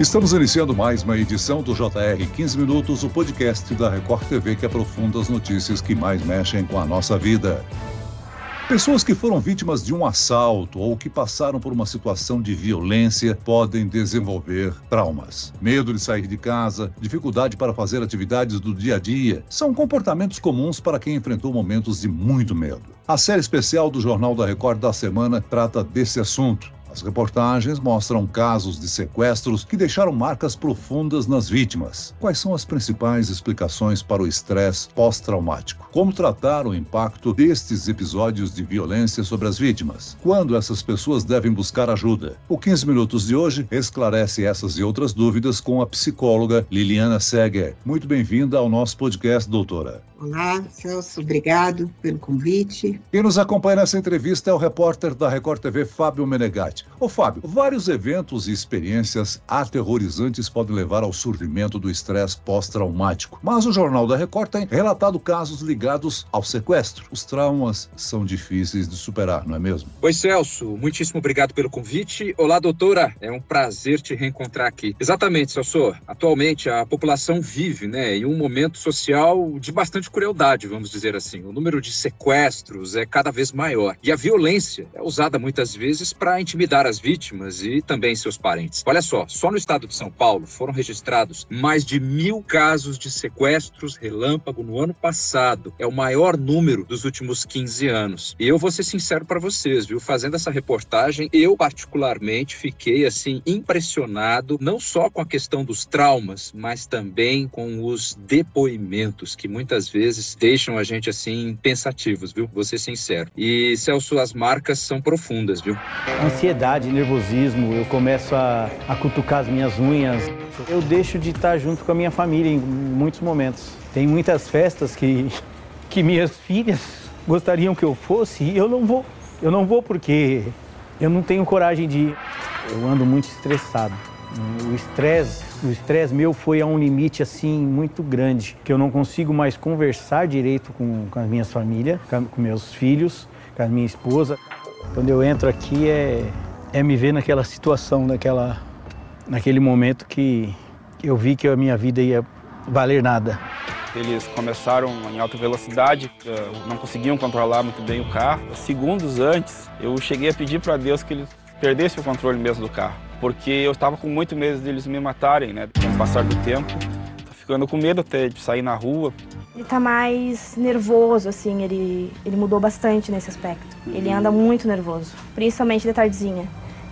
Estamos iniciando mais uma edição do JR 15 Minutos, o podcast da Record TV que aprofunda as notícias que mais mexem com a nossa vida. Pessoas que foram vítimas de um assalto ou que passaram por uma situação de violência podem desenvolver traumas. Medo de sair de casa, dificuldade para fazer atividades do dia a dia, são comportamentos comuns para quem enfrentou momentos de muito medo. A série especial do Jornal da Record da semana trata desse assunto. As reportagens mostram casos de sequestros que deixaram marcas profundas nas vítimas. Quais são as principais explicações para o estresse pós-traumático? Como tratar o impacto destes episódios de violência sobre as vítimas? Quando essas pessoas devem buscar ajuda? O 15 Minutos de hoje esclarece essas e outras dúvidas com a psicóloga Liliana Seger. Muito bem-vinda ao nosso podcast, doutora. Olá, Celso, obrigado pelo convite. Quem nos acompanha nessa entrevista é o repórter da Record TV, Fábio Menegatti. Ô Fábio, vários eventos e experiências aterrorizantes podem levar ao surgimento do estresse pós-traumático. Mas o Jornal da Record tem relatado casos ligados ao sequestro. Os traumas são difíceis de superar, não é mesmo? Oi, Celso. Muitíssimo obrigado pelo convite. Olá, doutora. É um prazer te reencontrar aqui. Exatamente, Celso. Atualmente, a população vive né, em um momento social de bastante crueldade, vamos dizer assim. O número de sequestros é cada vez maior. E a violência é usada muitas vezes para intimidar as vítimas e também seus parentes. Olha só, só no estado de São Paulo foram registrados mais de mil casos de sequestros relâmpago no ano passado. É o maior número dos últimos 15 anos. E eu vou ser sincero para vocês, viu? Fazendo essa reportagem, eu particularmente fiquei assim impressionado, não só com a questão dos traumas, mas também com os depoimentos que muitas vezes deixam a gente assim pensativos, viu? Vou ser sincero. E Celso, as marcas são profundas, viu? Ansiedade, nervosismo, eu começo a, a cutucar as minhas unhas. Eu deixo de estar junto com a minha família em muitos momentos. Tem muitas festas que, que minhas filhas gostariam que eu fosse e eu não vou. Eu não vou porque eu não tenho coragem de ir. Eu ando muito estressado. O estresse, o estresse meu foi a um limite assim muito grande, que eu não consigo mais conversar direito com, com a minha família, com meus filhos, com a minha esposa. Quando eu entro aqui é, é me ver naquela situação, naquela, naquele momento que eu vi que a minha vida ia valer nada. Eles começaram em alta velocidade, eh, não conseguiam controlar muito bem o carro. Segundos antes, eu cheguei a pedir para Deus que eles perdessem o controle mesmo do carro porque eu estava com muito medo deles me matarem, né? Com o passar do tempo, tô ficando com medo até de sair na rua. Ele tá mais nervoso, assim, ele, ele mudou bastante nesse aspecto. Ele anda muito nervoso, principalmente de tardezinha.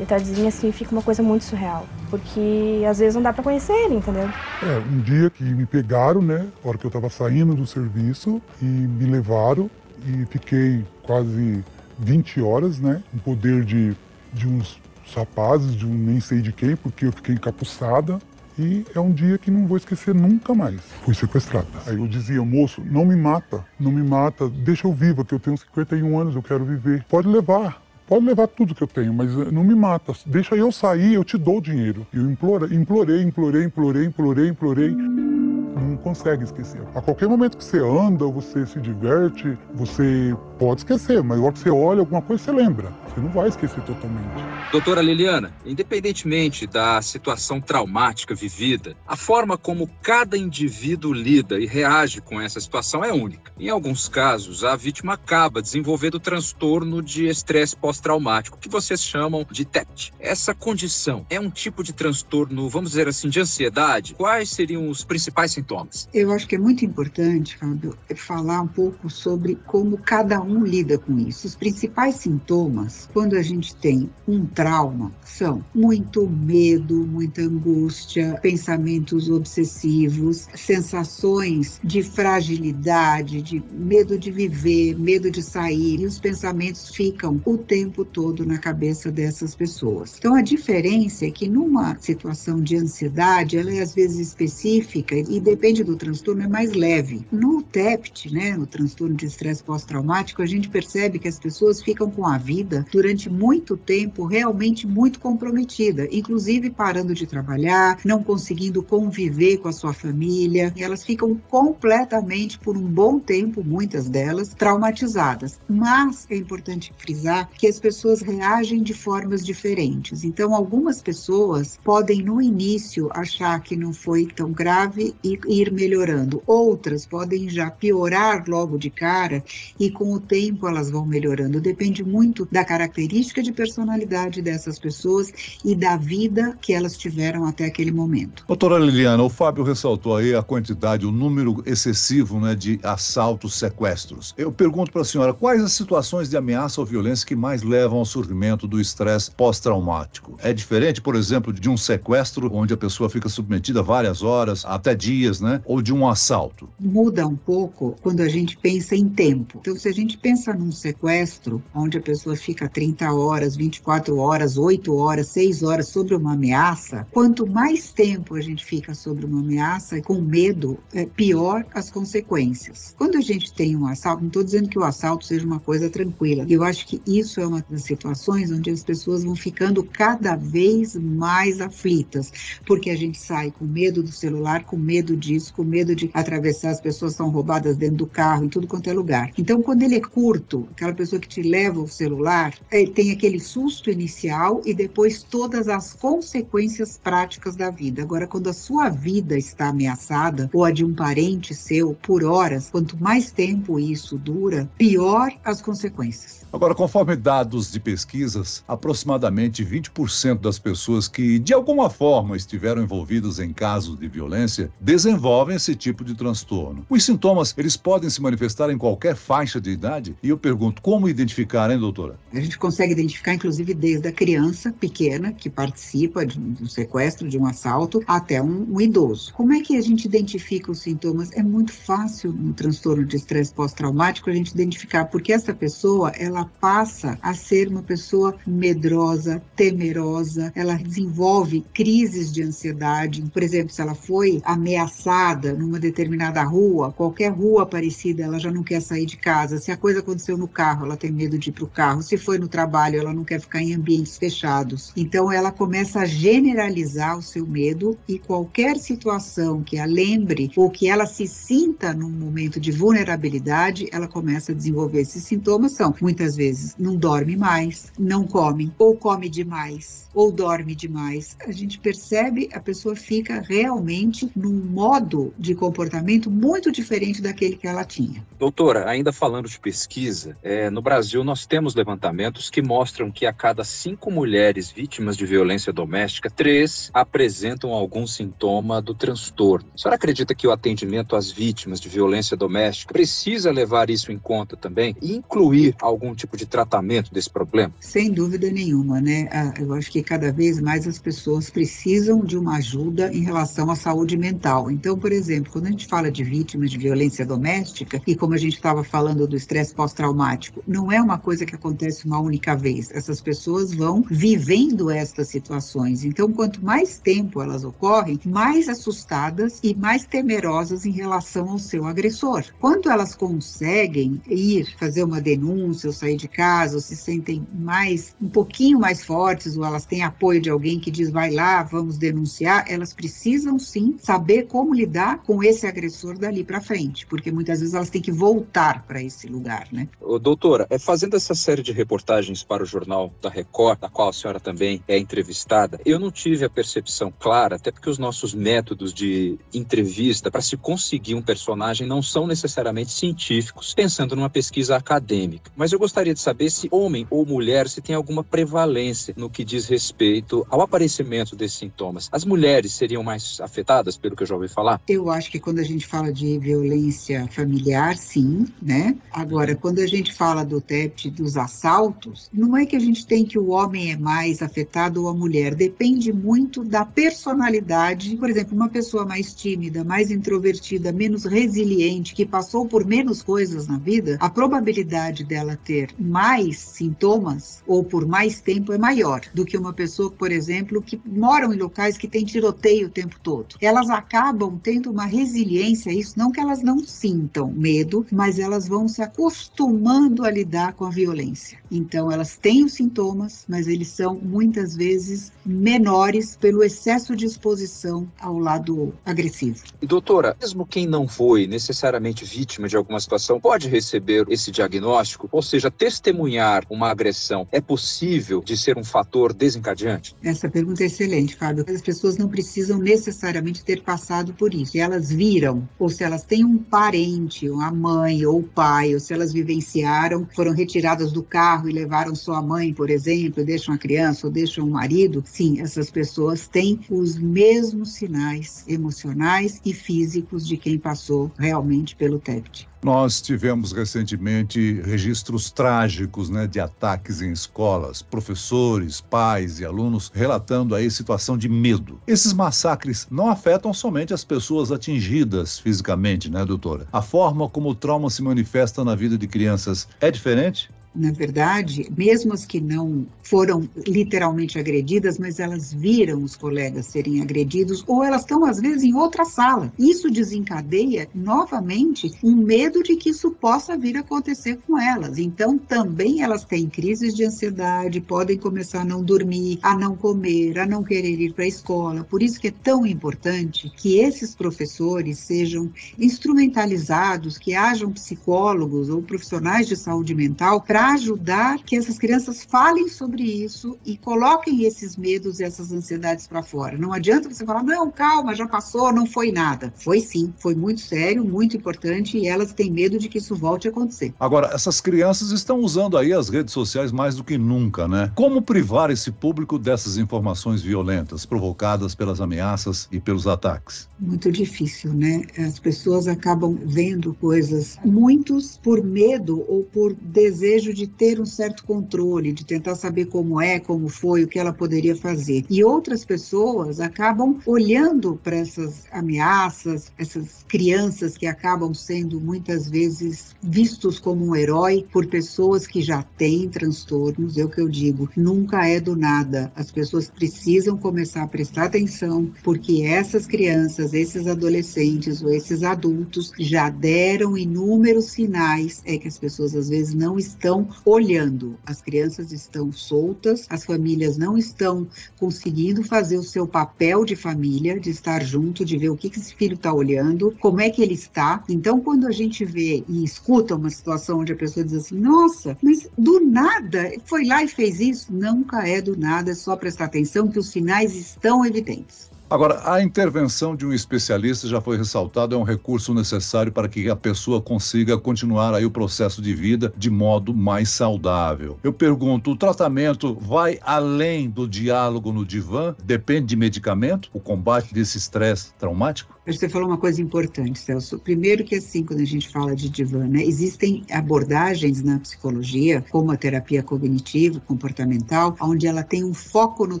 De tardezinha, assim, fica uma coisa muito surreal, porque às vezes não dá para conhecer ele, entendeu? É, um dia que me pegaram, né, na hora que eu tava saindo do serviço, e me levaram, e fiquei quase 20 horas, né, com poder de, de uns rapazes, de um nem sei de quem, porque eu fiquei encapuçada. E é um dia que não vou esquecer nunca mais. Fui sequestrada. Aí eu dizia, moço, não me mata, não me mata, deixa eu viva, que eu tenho 51 anos, eu quero viver. Pode levar, pode levar tudo que eu tenho, mas eh, não me mata. Deixa eu sair, eu te dou o dinheiro. Eu implorei, implorei, implorei, implorei, implorei, implorei. Não consegue esquecer. A qualquer momento que você anda, você se diverte, você pode esquecer, mas agora que você olha alguma coisa, você lembra. Você não vai esquecer totalmente. Doutora Liliana, independentemente da situação traumática vivida, a forma como cada indivíduo lida e reage com essa situação é única. Em alguns casos, a vítima acaba desenvolvendo transtorno de estresse pós-traumático, que vocês chamam de TEPT. Essa condição é um tipo de transtorno, vamos dizer assim, de ansiedade? Quais seriam os principais sintomas? Eu acho que é muito importante, Fábio, falar um pouco sobre como cada lida com isso. Os principais sintomas quando a gente tem um trauma, são muito medo, muita angústia, pensamentos obsessivos, sensações de fragilidade, de medo de viver, medo de sair, e os pensamentos ficam o tempo todo na cabeça dessas pessoas. Então a diferença é que numa situação de ansiedade, ela é às vezes específica e depende do transtorno, é mais leve. No TEPT, né, no transtorno de estresse pós-traumático, pós-traumático, a gente percebe que as pessoas ficam com a vida durante muito tempo realmente muito comprometida, inclusive parando de trabalhar, não conseguindo conviver com a sua família. Elas ficam completamente, por um bom tempo, muitas delas, traumatizadas. Mas é importante frisar que as pessoas reagem de formas diferentes. Então, algumas pessoas podem, no início, achar que não foi tão grave e ir melhorando. Outras podem já piorar logo de cara e, com o tempo, elas vão melhorando. Depende muito da característica de personalidade dessas pessoas e da vida que elas tiveram até aquele momento. Doutora Liliana, o Fábio ressaltou aí a quantidade, o número excessivo né, de assaltos, sequestros. Eu pergunto para a senhora, quais as situações de ameaça ou violência que mais levam ao surgimento do estresse pós-traumático? É diferente, por exemplo, de um sequestro, onde a pessoa fica submetida várias horas, até dias, né? Ou de um assalto? Muda um pouco quando a gente pensa em tempo. Então, se a gente pensa num sequestro, onde a pessoa fica 30 horas, 24 horas, 8 horas, 6 horas sobre uma ameaça, quanto mais tempo a gente fica sobre uma ameaça com medo, é pior as consequências. Quando a gente tem um assalto, não estou dizendo que o assalto seja uma coisa tranquila, eu acho que isso é uma das situações onde as pessoas vão ficando cada vez mais aflitas, porque a gente sai com medo do celular, com medo disso, com medo de atravessar, as pessoas são roubadas dentro do carro, em tudo quanto é lugar. Então, quando ele é curto, aquela pessoa que te leva o celular, ele tem aquele susto inicial e depois todas as consequências práticas da vida. Agora, quando a sua vida está ameaçada, ou a de um parente seu, por horas, quanto mais tempo isso dura, pior as consequências. Agora, conforme dados de pesquisas, aproximadamente 20% das pessoas que de alguma forma estiveram envolvidas em casos de violência desenvolvem esse tipo de transtorno. Os sintomas, eles podem se manifestar em qualquer faixa de idade? E eu pergunto, como identificar, hein, doutora? A gente consegue identificar, inclusive, desde a criança pequena que participa de um sequestro, de um assalto, até um, um idoso. Como é que a gente identifica os sintomas? É muito fácil no transtorno de estresse pós-traumático a gente identificar, porque essa pessoa, ela passa a ser uma pessoa medrosa, temerosa, ela desenvolve crises de ansiedade. Por exemplo, se ela foi ameaçada numa determinada rua, qualquer rua parecida, ela já não quer sair de casa. Se a coisa aconteceu no carro, ela tem medo de ir para o carro. Se foi no trabalho, ela não quer ficar em ambientes fechados. Então, ela começa a generalizar o seu medo e qualquer situação que a lembre ou que ela se sinta num momento de vulnerabilidade, ela começa a desenvolver esses sintomas. São muitas vezes não dorme mais, não come, ou come demais, ou dorme demais. A gente percebe a pessoa fica realmente num modo de comportamento muito diferente daquele que ela tinha. Doutora, ainda falando de pesquisa, é, no Brasil nós temos levantamentos que mostram que a cada cinco mulheres vítimas de violência doméstica, três apresentam algum sintoma do transtorno. A senhora acredita que o atendimento às vítimas de violência doméstica precisa levar isso em conta também e incluir algum tipo de tratamento desse problema? Sem dúvida nenhuma, né? Ah, eu acho que cada vez mais as pessoas precisam de uma ajuda em relação à saúde mental. Então, por exemplo, quando a gente fala de vítimas de violência doméstica, e como a gente estava falando do estresse pós-traumático, não é uma coisa que acontece uma única vez. Essas pessoas vão vivendo estas situações. Então, quanto mais tempo elas ocorrem, mais assustadas e mais temerosas em relação ao seu agressor. Quando elas conseguem ir fazer uma denúncia ou sair de casa, ou se sentem mais um pouquinho mais fortes, ou elas têm apoio de alguém que diz vai lá, vamos denunciar, elas precisam sim saber como lidar com esse agressor dali para frente, porque muitas vezes elas têm que voltar para esse lugar, né? Ô, doutora, é fazendo essa série de reportagens para o jornal da Record, da qual a senhora também é entrevistada, eu não tive a percepção clara, até porque os nossos métodos de entrevista para se conseguir um personagem não são necessariamente científicos, pensando numa pesquisa acadêmica. Mas eu gostaria de saber se homem ou mulher se tem alguma prevalência no que diz respeito ao aparecimento desses sintomas. As mulheres seriam mais afetadas, pelo que eu já ouvi falar? Eu acho que quando a gente fala de violência familiar, sim, né? Agora, quando a gente fala do TEPT, dos assaltos, não é que a gente tem que o homem é mais afetado ou a mulher, depende muito da personalidade. Por exemplo, uma pessoa mais tímida, mais introvertida, menos resiliente, que passou por menos coisas na vida, a probabilidade dela ter mais sintomas ou por mais tempo é maior do que uma pessoa, por exemplo, que moram em locais que tem tiroteio o tempo todo. Elas acabam tendo uma resiliência isso, não que elas não sintam medo, mas elas vão se acostumando acostumando a lidar com a violência. Então, elas têm os sintomas, mas eles são muitas vezes menores pelo excesso de exposição ao lado agressivo. E doutora, mesmo quem não foi necessariamente vítima de alguma situação pode receber esse diagnóstico, ou seja, testemunhar uma agressão é possível de ser um fator desencadeante? Essa pergunta é excelente, Fábio. As pessoas não precisam necessariamente ter passado por isso. Se elas viram, ou se elas têm um parente, a mãe ou o pai, ou se elas vivenciaram, foram retiradas do carro e levaram sua mãe, por exemplo, deixam a criança ou deixam o marido, sim, essas pessoas têm os mesmos sinais emocionais e físicos de quem passou realmente pelo TEPT. Nós tivemos recentemente registros trágicos né, de ataques em escolas, professores, pais e alunos relatando aí situação de medo. Esses massacres não afetam somente as pessoas atingidas fisicamente, né, doutora? A forma como o trauma se manifesta na vida de crianças é diferente? Na verdade, mesmo as que não foram literalmente agredidas, mas elas viram os colegas serem agredidos, ou elas estão, às vezes, em outra sala. Isso desencadeia, novamente, um medo de que isso possa vir a acontecer com elas. Então, também elas têm crises de ansiedade, podem começar a não dormir, a não comer, a não querer ir para a escola. Por isso que é tão importante que esses professores sejam instrumentalizados, que hajam psicólogos ou profissionais de saúde mental para ajudar que essas crianças falem sobre isso e coloquem esses medos e essas ansiedades para fora. Não adianta você falar, não, calma, já passou, não foi nada. Foi sim, foi muito sério, muito importante e elas têm medo de que isso volte a acontecer. Agora, essas crianças estão usando aí as redes sociais mais do que nunca, né? Como privar esse público dessas informações violentas provocadas pelas ameaças e pelos ataques? Muito difícil, né? As pessoas acabam vendo coisas, muitos por medo ou por desejo de ter um certo controle, de tentar saber como é, como foi, o que ela poderia fazer. E outras pessoas acabam olhando para essas ameaças, essas crianças que acabam sendo muitas vezes vistos como um herói por pessoas que já têm transtornos. É o que eu digo, nunca é do nada. As pessoas precisam começar a prestar atenção, porque essas crianças, esses adolescentes ou esses adultos já deram inúmeros sinais é que as pessoas às vezes não estão olhando. As crianças estão soltas, as famílias não estão conseguindo fazer o seu papel de família, de estar junto, de ver o que, esse filho está olhando, como é que ele está. Então, quando a gente vê e escuta uma situação onde a pessoa diz assim, nossa, mas do nada foi lá e fez isso, nunca é do nada, é só prestar atenção que os sinais estão evidentes. Agora, a intervenção de um especialista já foi ressaltado, é um recurso necessário para que a pessoa consiga continuar aí o processo de vida de modo mais saudável. Eu pergunto, o tratamento vai além do diálogo no divã? Depende de medicamento? O combate desse estresse traumático? Você falou uma coisa importante, Celso. Primeiro que assim, quando a gente fala de divã, né, existem abordagens na psicologia, como a terapia cognitivo comportamental, onde ela tem um foco no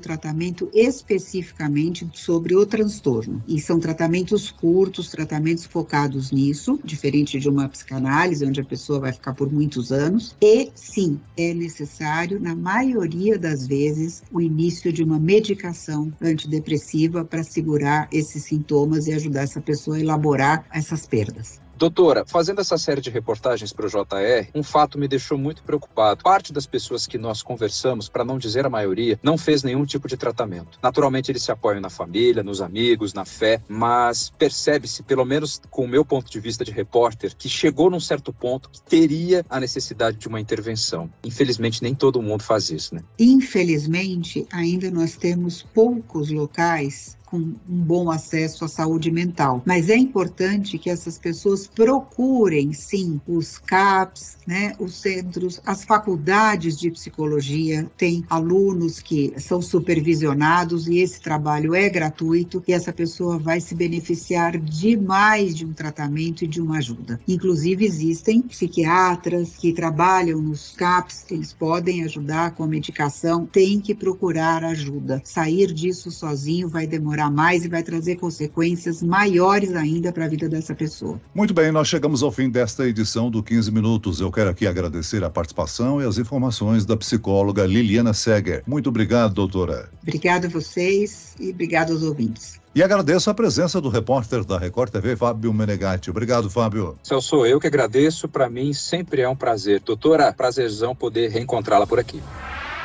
tratamento especificamente sobre o transtorno. E são tratamentos curtos, tratamentos focados nisso, diferente de uma psicanálise, onde a pessoa vai ficar por muitos anos. E sim, é necessário, na maioria das vezes, o início de uma medicação antidepressiva para segurar esses sintomas e ajudar essa pessoa a elaborar essas perdas. Doutora, fazendo essa série de reportagens para o JR, um fato me deixou muito preocupado. Parte das pessoas que nós conversamos, para não dizer a maioria, não fez nenhum tipo de tratamento. Naturalmente, eles se apoiam na família, nos amigos, na fé, mas percebe-se, pelo menos com o meu ponto de vista de repórter, que chegou num certo ponto que teria a necessidade de uma intervenção. Infelizmente, nem todo mundo faz isso, né? Infelizmente, ainda nós temos poucos locais com um bom acesso à saúde mental. Mas é importante que essas pessoas procurem, sim, os CAPs, né, os centros, as faculdades de psicologia, tem alunos que são supervisionados e esse trabalho é gratuito e essa pessoa vai se beneficiar demais de um tratamento e de uma ajuda. Inclusive, existem psiquiatras que trabalham nos CAPs, eles podem ajudar com a medicação, tem que procurar ajuda. Sair disso sozinho vai demorar demorar mais e vai trazer consequências maiores ainda para a vida dessa pessoa. Muito bem, nós chegamos ao fim desta edição do 15 Minutos. Eu quero aqui agradecer a participação e as informações da psicóloga Liliana Seger. Muito obrigado, doutora. Obrigada a vocês e obrigado aos ouvintes. E agradeço a presença do repórter da Record TV, Fábio Menegatti. Obrigado, Fábio. Celso, eu que agradeço. Para mim sempre é um prazer. Doutora, prazerzão poder reencontrá-la por aqui.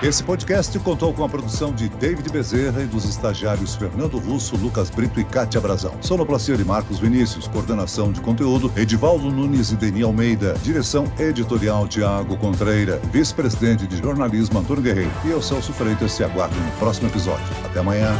Esse podcast contou com a produção de David Bezerra e dos estagiários Fernando Russo, Lucas Brito e Cátia Brazão. Sonoplastia de Marcos Vinícius, coordenação de conteúdo Edivaldo Nunes e Deni Almeida, direção editorial Tiago Contreira, vice-presidente de jornalismo Antônio Guerreiro. E eu, Celso Freitas, se aguardo no próximo episódio. Até amanhã.